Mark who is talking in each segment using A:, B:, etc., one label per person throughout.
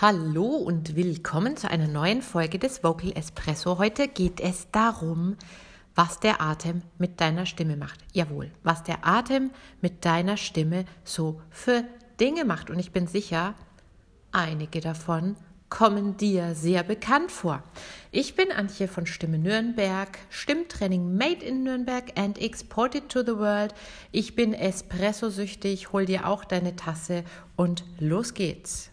A: Hallo und willkommen zu einer neuen Folge des Vocal Espresso. Heute geht es darum, was der Atem mit deiner Stimme macht. Jawohl, was der Atem mit deiner Stimme so für Dinge macht. Und ich bin sicher, einige davon kommen dir sehr bekannt vor. Ich bin Antje von Stimme Nürnberg, Stimmtraining made in Nürnberg and exported to the world. Ich bin Espresso-süchtig, hol dir auch deine Tasse und los geht's.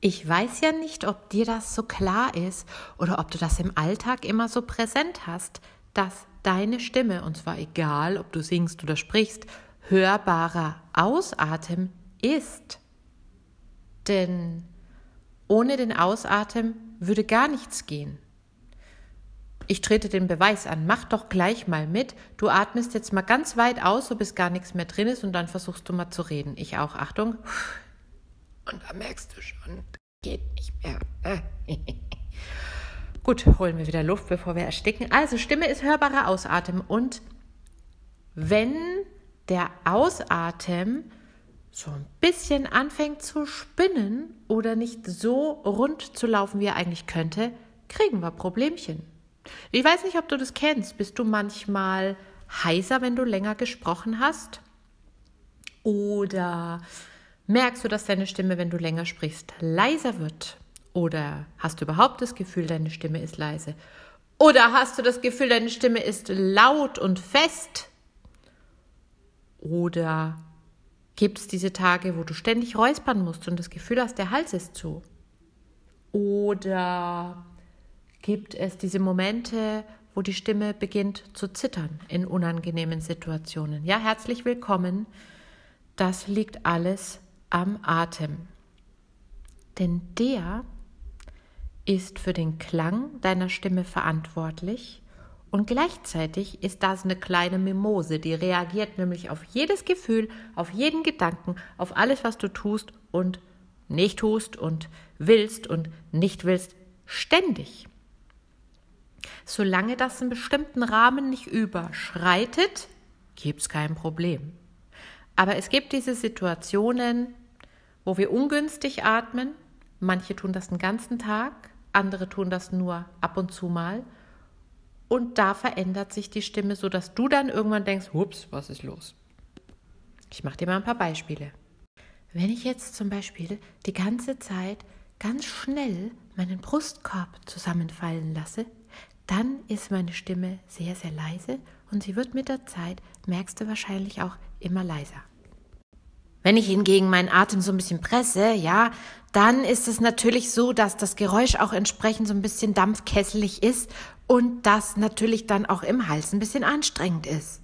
A: Ich weiß ja nicht, ob dir das so klar ist oder ob du das im Alltag immer so präsent hast, dass deine Stimme, und zwar egal, ob du singst oder sprichst, hörbarer Ausatmen ist. Denn ohne den Ausatmen würde gar nichts gehen. Ich trete den Beweis an, mach doch gleich mal mit. Du atmest jetzt mal ganz weit aus, so bis gar nichts mehr drin ist und dann versuchst du mal zu reden. Ich auch, Achtung. Und da merkst du schon, geht nicht mehr. Gut, holen wir wieder Luft, bevor wir ersticken. Also Stimme ist hörbarer Ausatmen und wenn der Ausatmen so ein bisschen anfängt zu spinnen oder nicht so rund zu laufen, wie er eigentlich könnte, kriegen wir Problemchen. Ich weiß nicht, ob du das kennst. Bist du manchmal heiser, wenn du länger gesprochen hast? Oder Merkst du, dass deine Stimme, wenn du länger sprichst, leiser wird? Oder hast du überhaupt das Gefühl, deine Stimme ist leise? Oder hast du das Gefühl, deine Stimme ist laut und fest? Oder gibt es diese Tage, wo du ständig räuspern musst und das Gefühl hast, der Hals ist zu? Oder gibt es diese Momente, wo die Stimme beginnt zu zittern in unangenehmen Situationen? Ja, herzlich willkommen. Das liegt alles am Atem. Denn der ist für den Klang deiner Stimme verantwortlich und gleichzeitig ist das eine kleine Mimose, die reagiert nämlich auf jedes Gefühl, auf jeden Gedanken, auf alles, was du tust und nicht tust und willst und nicht willst, ständig. Solange das einen bestimmten Rahmen nicht überschreitet, gibt es kein Problem. Aber es gibt diese Situationen, wo wir ungünstig atmen. Manche tun das den ganzen Tag, andere tun das nur ab und zu mal. Und da verändert sich die Stimme, sodass du dann irgendwann denkst, hups, was ist los? Ich mache dir mal ein paar Beispiele. Wenn ich jetzt zum Beispiel die ganze Zeit ganz schnell meinen Brustkorb zusammenfallen lasse, dann ist meine Stimme sehr, sehr leise und sie wird mit der Zeit, merkst du wahrscheinlich auch, immer leiser. Wenn ich hingegen meinen Atem so ein bisschen presse, ja, dann ist es natürlich so, dass das Geräusch auch entsprechend so ein bisschen dampfkesselig ist und das natürlich dann auch im Hals ein bisschen anstrengend ist.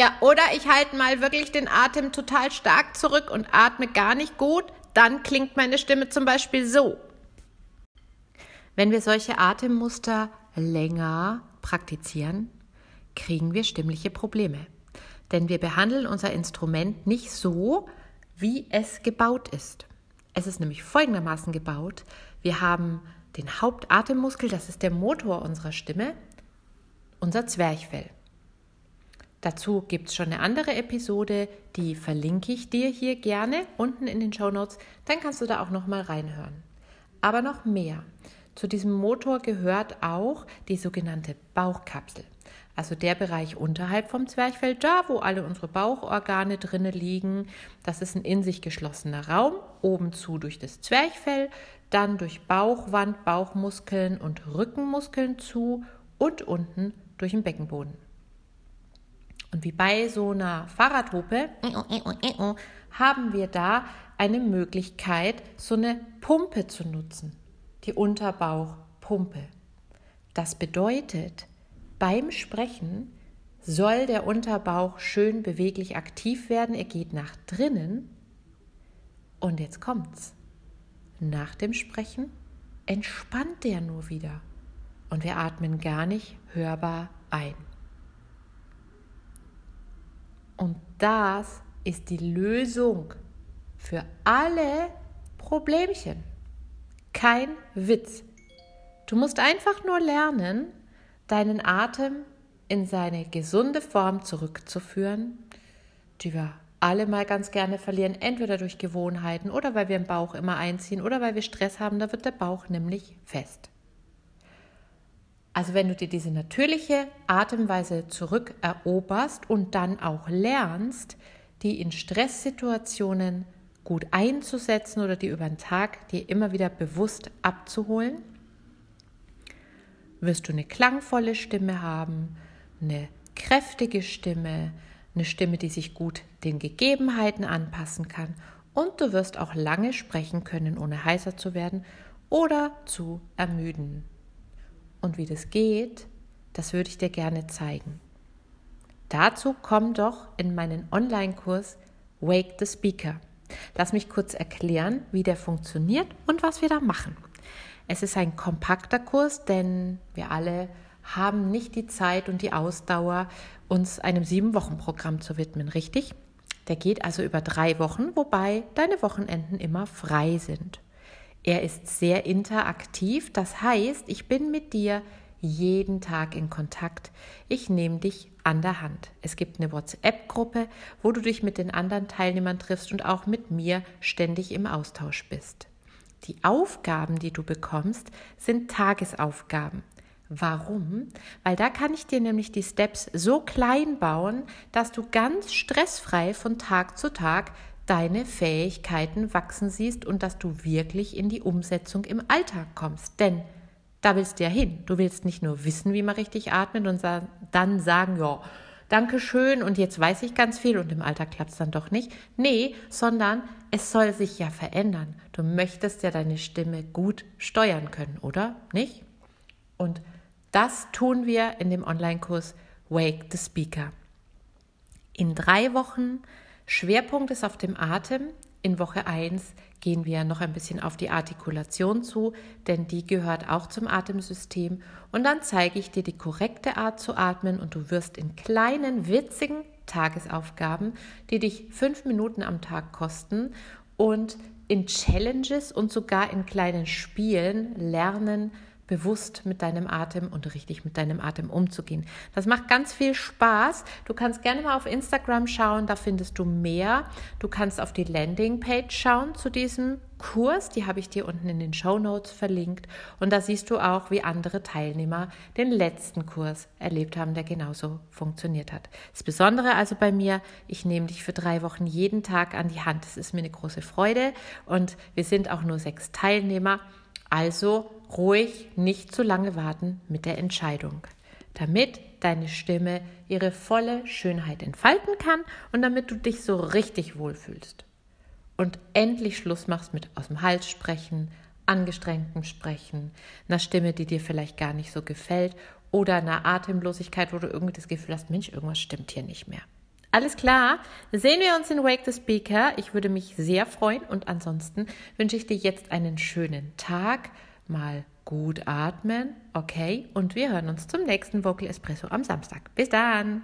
A: Ja, oder ich halte mal wirklich den Atem total stark zurück und atme gar nicht gut, dann klingt meine Stimme zum Beispiel so. Wenn wir solche Atemmuster länger praktizieren, kriegen wir stimmliche Probleme. Denn wir behandeln unser Instrument nicht so, wie es gebaut ist. Es ist nämlich folgendermaßen gebaut. Wir haben den Hauptatemmuskel, das ist der Motor unserer Stimme, unser Zwerchfell. Dazu gibt es schon eine andere Episode, die verlinke ich dir hier gerne unten in den Show Notes. Dann kannst du da auch noch mal reinhören. Aber noch mehr. Zu diesem Motor gehört auch die sogenannte Bauchkapsel also der Bereich unterhalb vom Zwerchfell, da wo alle unsere Bauchorgane drinne liegen. Das ist ein in sich geschlossener Raum, oben zu durch das Zwerchfell, dann durch Bauchwand, Bauchmuskeln und Rückenmuskeln zu und unten durch den Beckenboden. Und wie bei so einer Fahrradhupe haben wir da eine Möglichkeit, so eine Pumpe zu nutzen, die Unterbauchpumpe. Das bedeutet, beim Sprechen soll der Unterbauch schön beweglich aktiv werden. Er geht nach drinnen. Und jetzt kommt's. Nach dem Sprechen entspannt der nur wieder. Und wir atmen gar nicht hörbar ein. Und das ist die Lösung für alle Problemchen. Kein Witz. Du musst einfach nur lernen, deinen Atem in seine gesunde Form zurückzuführen, die wir alle mal ganz gerne verlieren, entweder durch Gewohnheiten oder weil wir im Bauch immer einziehen oder weil wir Stress haben, da wird der Bauch nämlich fest. Also wenn du dir diese natürliche Atemweise zurückeroberst und dann auch lernst, die in Stresssituationen gut einzusetzen oder die über den Tag dir immer wieder bewusst abzuholen, wirst du eine klangvolle Stimme haben, eine kräftige Stimme, eine Stimme, die sich gut den Gegebenheiten anpassen kann und du wirst auch lange sprechen können, ohne heißer zu werden oder zu ermüden. Und wie das geht, das würde ich dir gerne zeigen. Dazu komm doch in meinen Online-Kurs Wake the Speaker. Lass mich kurz erklären, wie der funktioniert und was wir da machen. Es ist ein kompakter Kurs, denn wir alle haben nicht die Zeit und die Ausdauer, uns einem Sieben-Wochen-Programm zu widmen, richtig? Der geht also über drei Wochen, wobei deine Wochenenden immer frei sind. Er ist sehr interaktiv, das heißt, ich bin mit dir jeden Tag in Kontakt. Ich nehme dich an der Hand. Es gibt eine WhatsApp-Gruppe, wo du dich mit den anderen Teilnehmern triffst und auch mit mir ständig im Austausch bist. Die Aufgaben, die du bekommst, sind Tagesaufgaben. Warum? Weil da kann ich dir nämlich die Steps so klein bauen, dass du ganz stressfrei von Tag zu Tag deine Fähigkeiten wachsen siehst und dass du wirklich in die Umsetzung im Alltag kommst. Denn da willst du ja hin. Du willst nicht nur wissen, wie man richtig atmet und dann sagen, ja, danke schön und jetzt weiß ich ganz viel und im Alltag klappt es dann doch nicht. Nee, sondern es soll sich ja verändern. Du möchtest ja deine Stimme gut steuern können, oder? Nicht? Und das tun wir in dem Online-Kurs Wake the Speaker. In drei Wochen Schwerpunkt ist auf dem Atem. In Woche 1 gehen wir noch ein bisschen auf die Artikulation zu, denn die gehört auch zum Atemsystem. Und dann zeige ich dir die korrekte Art zu atmen und du wirst in kleinen, witzigen Tagesaufgaben, die dich fünf Minuten am Tag kosten und in Challenges und sogar in kleinen Spielen lernen, bewusst mit deinem Atem und richtig mit deinem Atem umzugehen. Das macht ganz viel Spaß. Du kannst gerne mal auf Instagram schauen, da findest du mehr. Du kannst auf die Landingpage schauen zu diesem Kurs, die habe ich dir unten in den Show Notes verlinkt. Und da siehst du auch, wie andere Teilnehmer den letzten Kurs erlebt haben, der genauso funktioniert hat. Das Besondere also bei mir, ich nehme dich für drei Wochen jeden Tag an die Hand. Das ist mir eine große Freude. Und wir sind auch nur sechs Teilnehmer. Also ruhig nicht zu lange warten mit der Entscheidung, damit deine Stimme ihre volle Schönheit entfalten kann und damit du dich so richtig wohlfühlst. Und endlich Schluss machst mit aus dem Hals sprechen, angestrengtem Sprechen, einer Stimme, die dir vielleicht gar nicht so gefällt oder einer Atemlosigkeit, wo du irgendwie das Gefühl hast, Mensch, irgendwas stimmt hier nicht mehr. Alles klar, sehen wir uns in Wake the Speaker. Ich würde mich sehr freuen und ansonsten wünsche ich dir jetzt einen schönen Tag. Mal gut atmen, okay? Und wir hören uns zum nächsten Vocal Espresso am Samstag. Bis dann!